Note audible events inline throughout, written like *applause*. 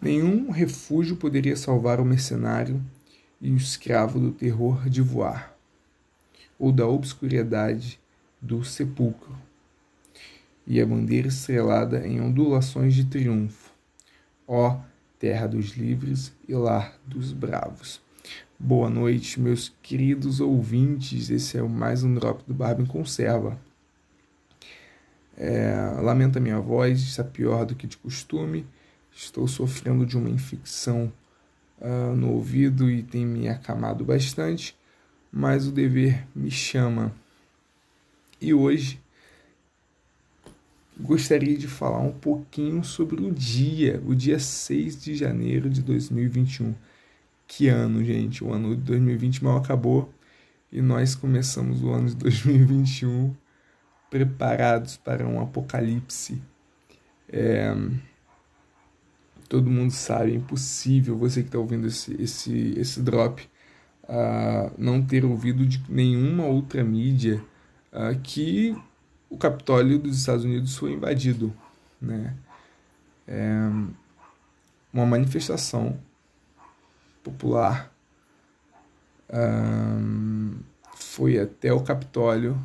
Nenhum refúgio poderia salvar o mercenário e o escravo do terror de voar, ou da obscuridade do sepulcro, e a bandeira estrelada em ondulações de triunfo. Ó terra dos livres e lar dos bravos. Boa noite, meus queridos ouvintes. Esse é mais um drop do Barba em Conserva. É, lamento a minha voz, está pior do que de costume. Estou sofrendo de uma infecção uh, no ouvido e tem me acamado bastante, mas o dever me chama. E hoje gostaria de falar um pouquinho sobre o dia, o dia 6 de janeiro de 2021. Que ano, gente? O ano de 2020 mal acabou e nós começamos o ano de 2021 preparados para um apocalipse. É, todo mundo sabe, é impossível você que está ouvindo esse, esse, esse drop uh, não ter ouvido de nenhuma outra mídia uh, que o Capitólio dos Estados Unidos foi invadido. Né? É uma manifestação popular ah, foi até o Capitólio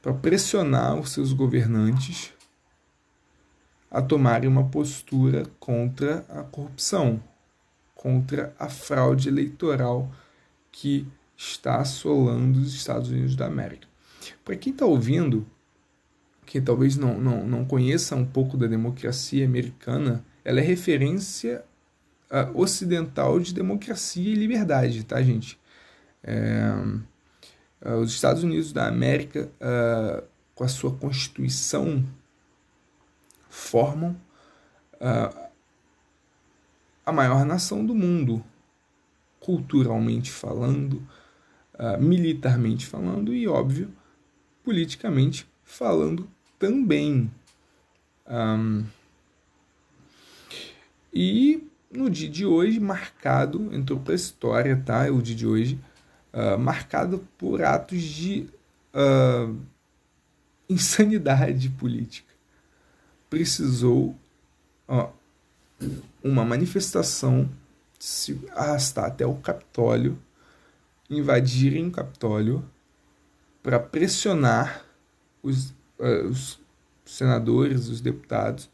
para pressionar os seus governantes a tomarem uma postura contra a corrupção, contra a fraude eleitoral que está assolando os Estados Unidos da América. Para quem está ouvindo, que talvez não, não, não conheça um pouco da democracia americana, ela é referência uh, ocidental de democracia e liberdade, tá, gente? É, uh, os Estados Unidos da América, uh, com a sua constituição, formam a maior nação do mundo, culturalmente falando, militarmente falando e, óbvio, politicamente falando também. Um, e no dia de hoje, marcado, entrou para a história, tá? O dia de hoje, uh, marcado por atos de uh, insanidade política. Precisou uh, uma manifestação se arrastar até o Capitólio, invadirem o Capitólio para pressionar os, uh, os senadores, os deputados,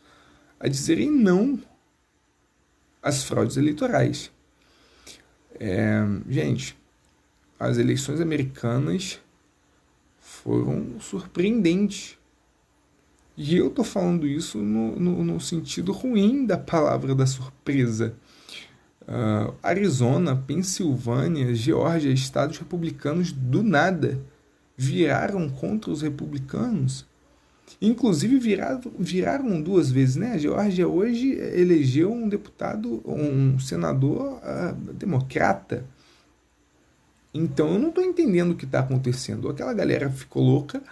a dizerem não às fraudes eleitorais. É, gente, as eleições americanas foram surpreendentes. E eu tô falando isso no, no, no sentido ruim da palavra da surpresa. Uh, Arizona, Pensilvânia, Geórgia, estados republicanos do nada viraram contra os republicanos. Inclusive viraram, viraram duas vezes, né? A Geórgia hoje elegeu um deputado, um senador uh, democrata. Então eu não estou entendendo o que está acontecendo. Aquela galera ficou louca,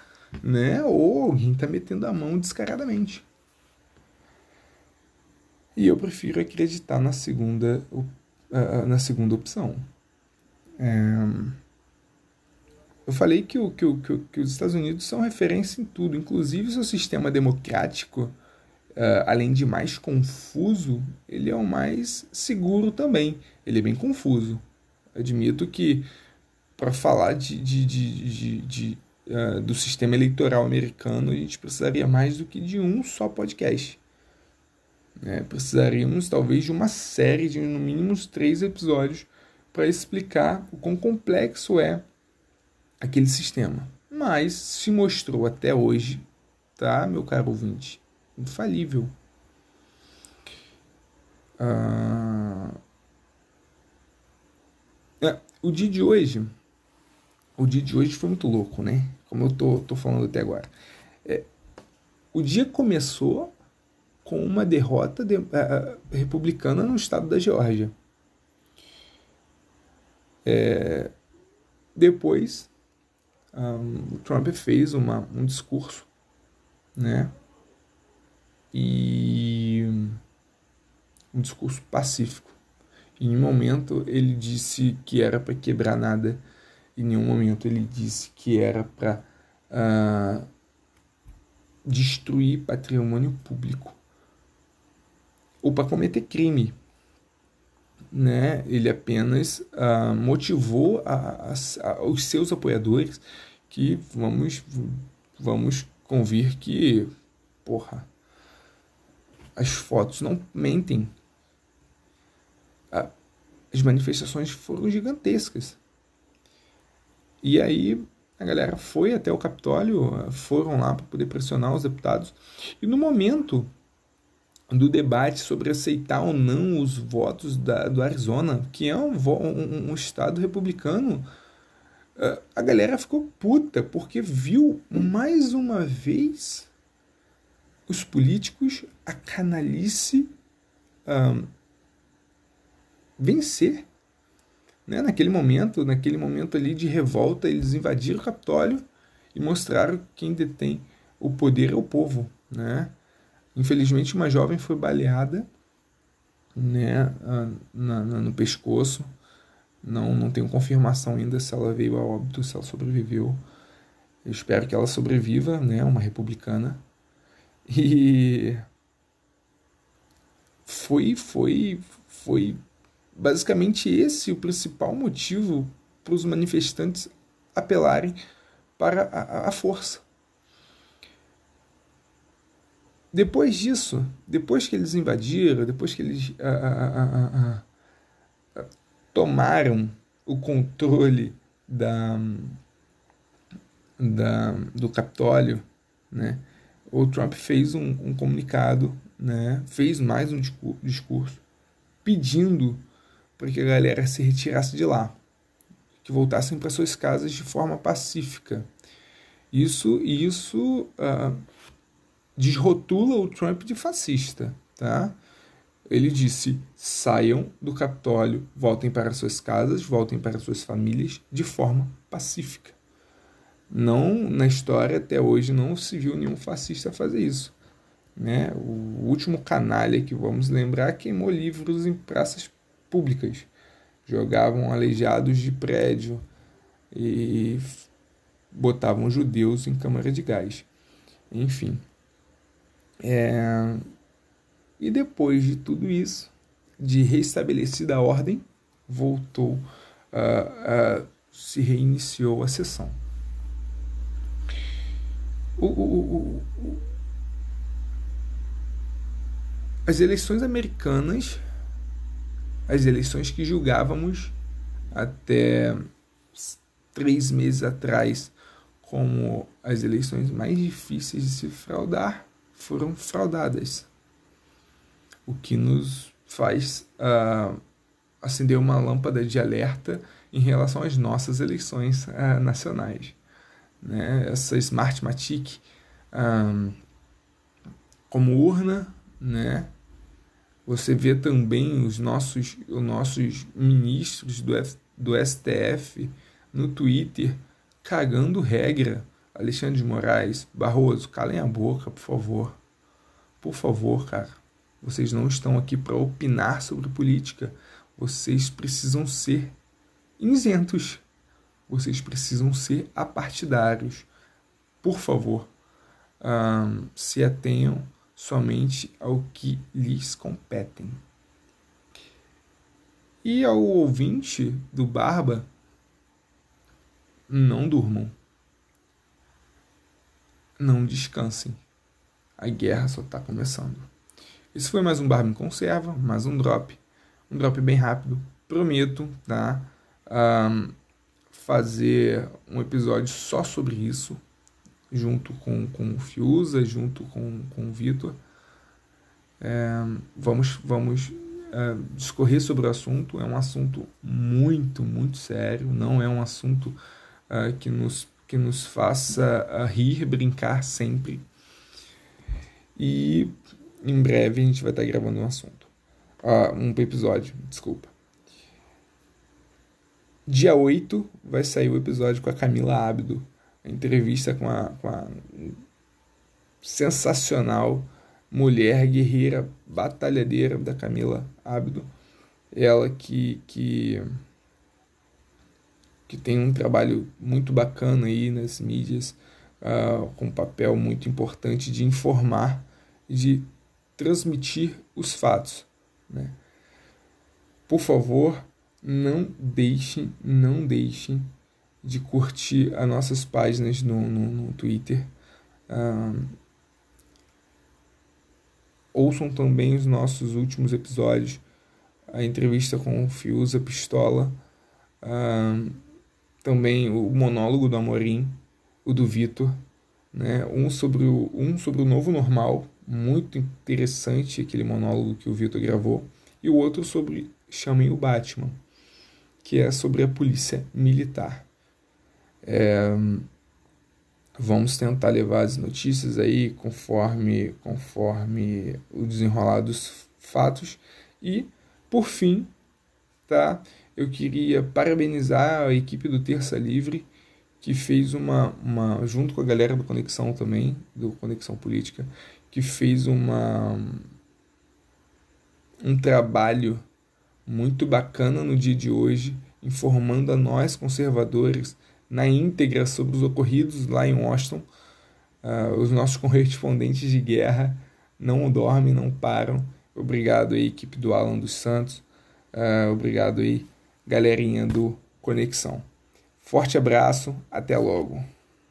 né? Ou alguém está metendo a mão descaradamente. E eu prefiro acreditar na segunda, na segunda opção. É... Eu falei que, o, que, o, que, o, que os Estados Unidos são referência em tudo, inclusive seu sistema democrático, uh, além de mais confuso, ele é o mais seguro também. Ele é bem confuso. Admito que para falar de, de, de, de uh, do sistema eleitoral americano, a gente precisaria mais do que de um só podcast. Né? Precisaríamos talvez de uma série de no mínimo três episódios para explicar o quão complexo é aquele sistema. Mas se mostrou até hoje, tá, meu caro ouvinte, infalível. Ah, é, o dia de hoje, o dia de hoje foi muito louco, né? Como eu tô, tô falando até agora. É, o dia começou com uma derrota de, uh, republicana no estado da Geórgia. É, depois um, o Trump fez uma, um discurso, né? E um discurso pacífico. Em nenhum momento ele disse que era para quebrar nada. Em nenhum momento ele disse que era para uh, destruir patrimônio público. ou para cometer crime. Né? Ele apenas uh, motivou a, a, a, os seus apoiadores que vamos, vamos convir que, porra, as fotos não mentem. As manifestações foram gigantescas. E aí a galera foi até o Capitólio, foram lá para poder pressionar os deputados. E no momento do debate sobre aceitar ou não os votos da, do Arizona, que é um, um, um estado republicano, eh, a galera ficou puta porque viu mais uma vez os políticos, a canalice um, vencer. Né? Naquele momento, naquele momento ali de revolta, eles invadiram o Capitólio e mostraram que quem detém o poder é o povo. Né? Infelizmente, uma jovem foi baleada né, na, na, no pescoço. Não, não tenho confirmação ainda se ela veio a óbito, se ela sobreviveu. Eu espero que ela sobreviva, né, uma republicana. E foi, foi, foi basicamente esse o principal motivo para os manifestantes apelarem para a, a força. Depois disso, depois que eles invadiram, depois que eles a, a, tomaram o controle da, da, do Capitólio, né? o Trump fez um, um comunicado, né? fez mais um discurso pedindo para que a galera se retirasse de lá, que voltassem para suas casas de forma pacífica. Isso, isso uh, desrotula o Trump de fascista, tá? Ele disse: saiam do Capitólio, voltem para suas casas, voltem para suas famílias de forma pacífica. Não, na história até hoje, não se viu nenhum fascista fazer isso. Né? O último canalha que vamos lembrar queimou livros em praças públicas, jogavam aleijados de prédio e botavam judeus em câmara de gás. Enfim. É... E depois de tudo isso, de restabelecida a ordem, voltou, uh, uh, se reiniciou a sessão. O, o, o, as eleições americanas, as eleições que julgávamos até três meses atrás como as eleições mais difíceis de se fraudar, foram fraudadas. O que nos faz uh, acender uma lâmpada de alerta em relação às nossas eleições uh, nacionais né, essa Smartmatic um, como urna, né? Você vê também os nossos, os nossos ministros do, F, do STF no Twitter cagando regra. Alexandre de Moraes, Barroso, calem a boca, por favor. Por favor, cara. Vocês não estão aqui para opinar sobre política. Vocês precisam ser isentos vocês precisam ser apartidários. Por favor, se atenham somente ao que lhes competem. E ao ouvinte do Barba, não durmam. Não descansem. A guerra só está começando. Esse foi mais um Barba em Conserva, mais um drop. Um drop bem rápido. Prometo, tá? Um, fazer um episódio só sobre isso, junto com, com o Fiuza, junto com, com o Vitor. É, vamos vamos é, discorrer sobre o assunto. É um assunto muito, muito sério, não é um assunto é, que, nos, que nos faça é, rir, brincar sempre. E em breve a gente vai estar gravando um assunto. Ah, um episódio, desculpa. Dia 8 vai sair o episódio com a Camila Abdo. Entrevista com a, com a sensacional mulher guerreira, batalhadeira da Camila Abdo. Ela que, que, que tem um trabalho muito bacana aí nas mídias, uh, com um papel muito importante de informar, de transmitir os fatos. Né? Por favor, não deixem, não deixem de curtir as nossas páginas no, no, no Twitter. ouçam também os nossos últimos episódios, a entrevista com o Fiuza Pistola, também o monólogo do Amorim, o do Vitor, né? um, sobre o, um sobre o novo normal, muito interessante aquele monólogo que o Vitor gravou, e o outro sobre Chamem o Batman, que é sobre a polícia militar. É, vamos tentar levar as notícias aí conforme, conforme o desenrolar dos fatos. E, por fim, tá? eu queria parabenizar a equipe do Terça Livre, que fez uma, uma junto com a galera do Conexão também, do Conexão Política, que fez uma um trabalho muito bacana no dia de hoje, informando a nós conservadores na íntegra sobre os ocorridos lá em Washington. Uh, os nossos *laughs* correspondentes de guerra não dormem, não param. Obrigado aí, equipe do Alan dos Santos. Uh, obrigado aí, galerinha do Conexão. Forte abraço, até logo.